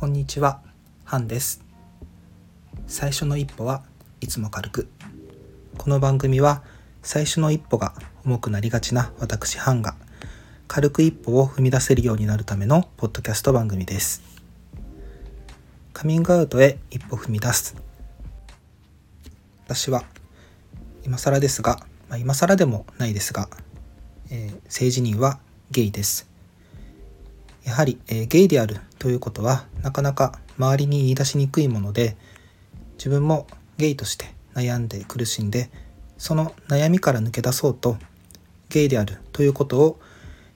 こんにちは、ハンです。最初の一歩はいつも軽く。この番組は最初の一歩が重くなりがちな私ハンが軽く一歩を踏み出せるようになるためのポッドキャスト番組です。カミングアウトへ一歩踏み出す。私は今更ですが、まあ、今更でもないですが、えー性自認はゲイです。やはり、えーゲイであるということはなかなか周りに言い出しにくいもので自分もゲイとして悩んで苦しんでその悩みから抜け出そうとゲイであるということを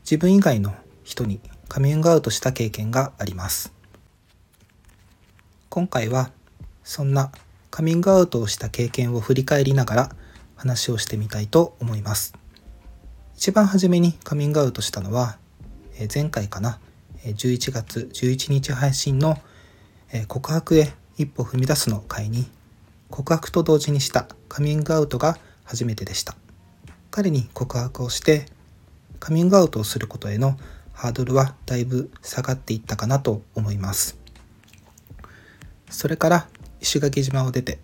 自分以外の人にカミングアウトした経験があります。今回はそんなカミングアウトをした経験を振り返りながら話をしてみたいと思います。一番初めにカミングアウトしたのは前回かな。11月11日配信の告白へ一歩踏み出すの回に告白と同時にしたカミングアウトが初めてでした。彼に告白をしてカミングアウトをすることへのハードルはだいぶ下がっていったかなと思います。それから石垣島を出て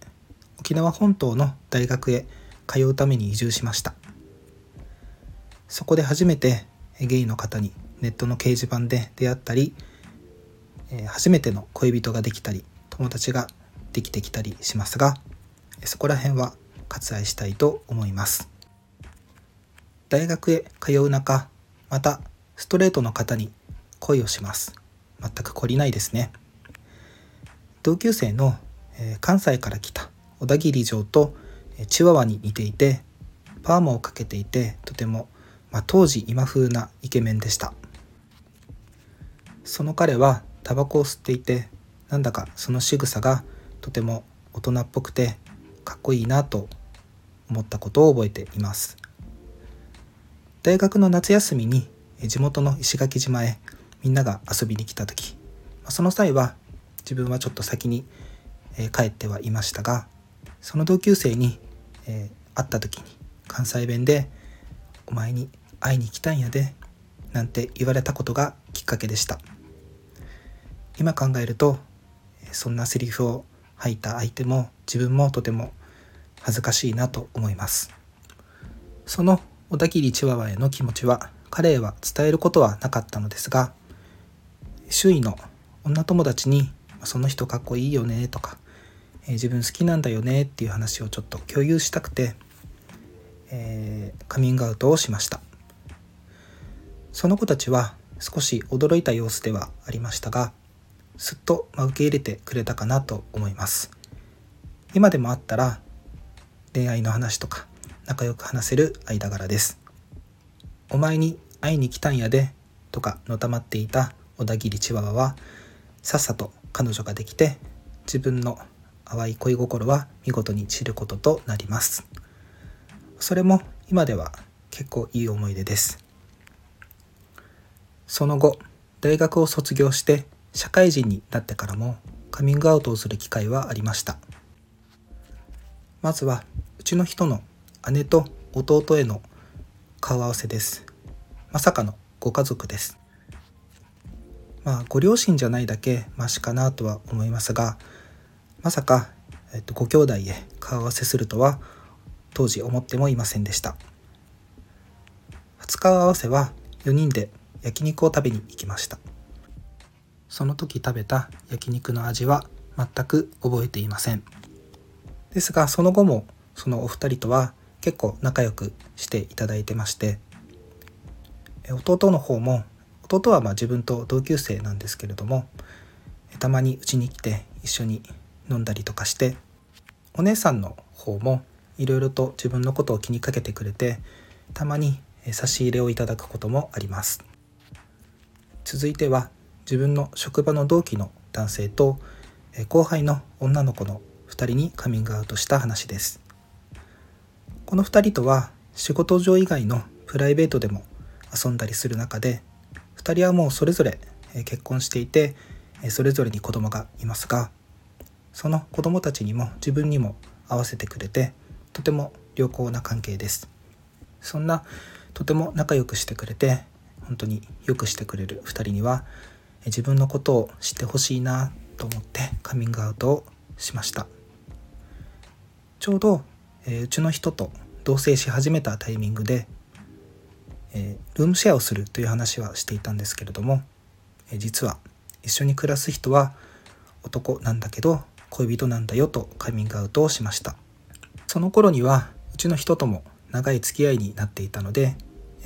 沖縄本島の大学へ通うために移住しました。そこで初めてゲイの方にネットの掲示板で出会ったりえー初めての恋人ができたり友達ができてきたりしますがそこら辺は割愛したいと思います。大学へ通う中またストレートの方に恋をします。全く懲りないですね。同級生の、えー関西から来た小田切城とえーチワワに似ていてパーマをかけていてとても、まあ、当時今風なイケメンでした。その彼はタバコを吸っていてなんだかその仕草がとても大人っぽくてかっこいいなと思ったことを覚えています。大学の夏休みに地元の石垣島へみんなが遊びに来た時その際は自分はちょっと先に帰ってはいましたがその同級生に会った時に関西弁で「お前に会いに来たんやで」なんて言われたことがきっかけでした。今考えるとそんなセリフを吐いた相手も自分もとても恥ずかしいなと思います。その小田切チワワへの気持ちは彼へは伝えることはなかったのですが周囲の女友達に「その人かっこいいよね」とか「自分好きなんだよね」っていう話をちょっと共有したくて、えーカミングアウトをしました。その子たちは少し驚いた様子ではありましたがすっと受け入れてくれたかなと思います。今でもあったら恋愛の話とか仲良く話せる間柄です。お前に会いに来たんやでとかのたまっていた小田切チワワはさっさと彼女ができて自分の淡い恋心は見事に散ることとなります。それも今では結構いい思い出です。その後大学を卒業して社会人になってからもカミングアウトをする機会はありました。まずはうちの人の姉と弟への顔合わせです。まさかのご家族です。まあご両親じゃないだけマシかなとは思いますがまさか、えっと、ご兄弟へ顔合わせするとは当時思ってもいませんでした。初顔合わせは4人で焼肉を食べに行きました。その時食べた焼肉の味は全く覚えていません。ですがその後もそのお二人とは結構仲良くしていただいてまして弟の方も弟はまあ自分と同級生なんですけれどもたまにうちに来て一緒に飲んだりとかしてお姉さんの方もいろいろと自分のことを気にかけてくれてたまに差し入れをいただくこともあります。続いては自分の職場の同期の男性と後輩の女の子の2人にカミングアウトした話です。この2人とは仕事上以外のプライベートでも遊んだりする中で2人はもうそれぞれ結婚していてそれぞれに子供がいますがその子供たちにも自分にも合わせてくれてとても良好な関係です。そんなとても仲良くしてくれて本当によくしてくれる2人には自分のことを知ってほしいなと思ってカミングアウトをしました。ちょうど、えー、うちの人と同棲し始めたタイミングで、えー、ルームシェアをするという話はしていたんですけれども、えー、実は一緒に暮らす人は男なんだけど恋人なんだよとカミングアウトをしました。その頃にはうちの人とも長い付き合いになっていたので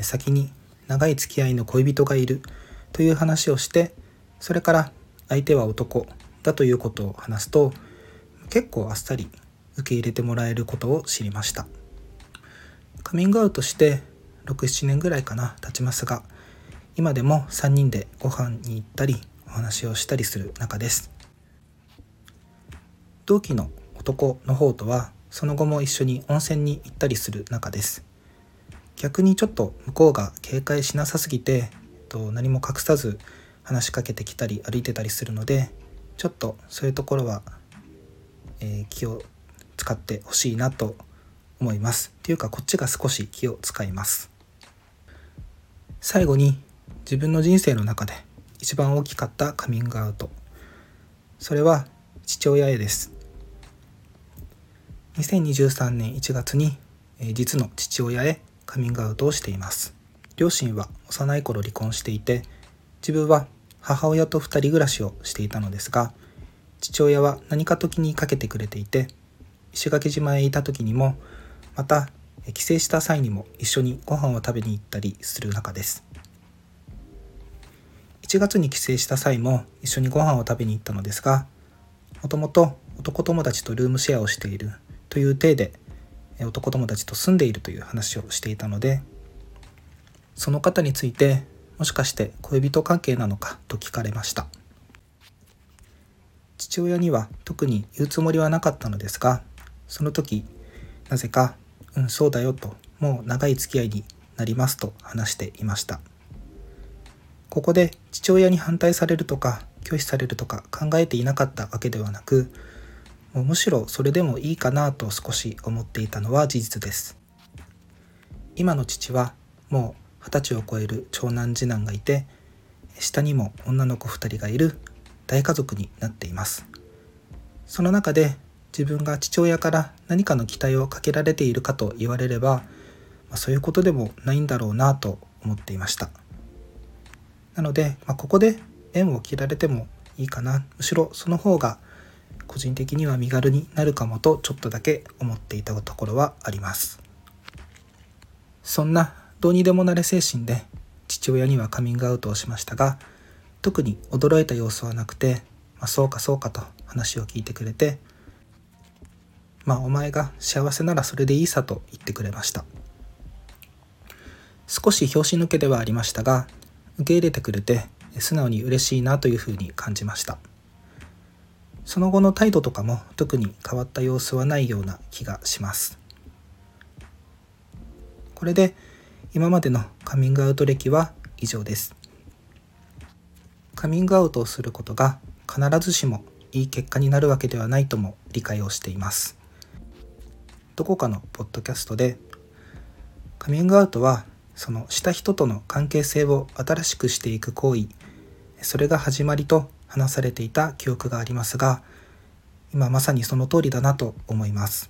先に長い付き合いの恋人がいるという話をしてそれから相手は男だということを話すと結構あっさり受け入れてもらえることを知りました。カミングアウトして67年ぐらいかな経ちますが今でも3人でご飯に行ったりお話をしたりする仲です。同期の男の方とはその後も一緒に温泉に行ったりする仲です。逆にちょっと向こうが警戒しなさすぎてえっと何も隠さず話しかけてきたり歩いてたりするのでちょっとそういうところは、えー、気を使ってほしいなと思います。っていうかこっちが少し気を使います。最後に自分の人生の中で一番大きかったカミングアウト。それは父親へです。2023年1月にえ実の父親へカミングアウトをしています。両親は幼い頃離婚していて自分は母親と2人暮らしをしていたのですが父親は何かと気にかけてくれていて石垣島へいた時にもまた帰省した際にも一緒にご飯を食べに行ったりする仲です。1月に帰省した際も一緒にご飯を食べに行ったのですがもともと男友達とルームシェアをしているという体で男友達と住んでいるという話をしていたのでその方についてもしかして恋人関係なのかと聞かれました。父親には特に言うつもりはなかったのですがその時なぜか「うんそうだよ」と「もう長い付き合いになります」と話していました。ここで父親に反対されるとか拒否されるとか考えていなかったわけではなくもうむしろそれでもいいかなと少し思っていたのは事実です。今の父はもう二十歳を超える長男次男がいて下にも女の子2人がいる大家族になっています。その中で自分が父親から何かの期待をかけられているかと言われれば、まあ、そういうことでもないんだろうなと思っていました。なので、まあ、ここで縁を切られてもいいかな。むしろその方が個人的には身軽になるかもとちょっとだけ思っていたところはあります。そんなどうにでもなれ精神で父親にはカミングアウトをしましたが特に驚いた様子はなくて、まあ、そうかそうかと話を聞いてくれてまあお前が幸せならそれでいいさと言ってくれました。少し拍子抜けではありましたが受け入れてくれて素直に嬉しいなというふうに感じました。その後の態度とかも特に変わった様子はないような気がします。これで今までのカミングアウト歴は以上です。カミングアウトをすることが必ずしもいい結果になるわけではないとも理解をしています。どこかのポッドキャストでカミングアウトはそのした人との関係性を新しくしていく行為それが始まりと話されていた記憶がありますが今まさにその通りだなと思います。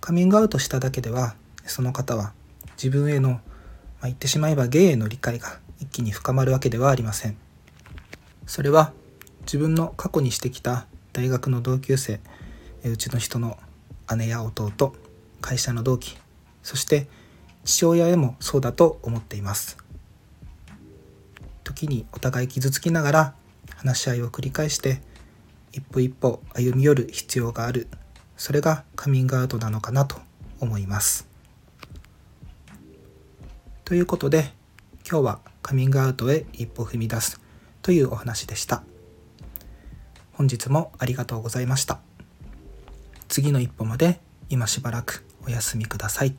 カミングアウトしただけではその方は自分への、まあ、言ってしまえば芸への理解が一気に深まるわけではありません。それは自分の過去にしてきた大学の同級生うちの人の姉や弟会社の同期そして父親へもそうだと思っています。時にお互い傷つきながら話し合いを繰り返して一歩一歩歩み寄る必要がある。それがカミングアウトなのかなと思います。ということで今日はカミングアウトへ一歩踏み出すというお話でした。本日もありがとうございました。次の一歩まで今しばらくお休みください。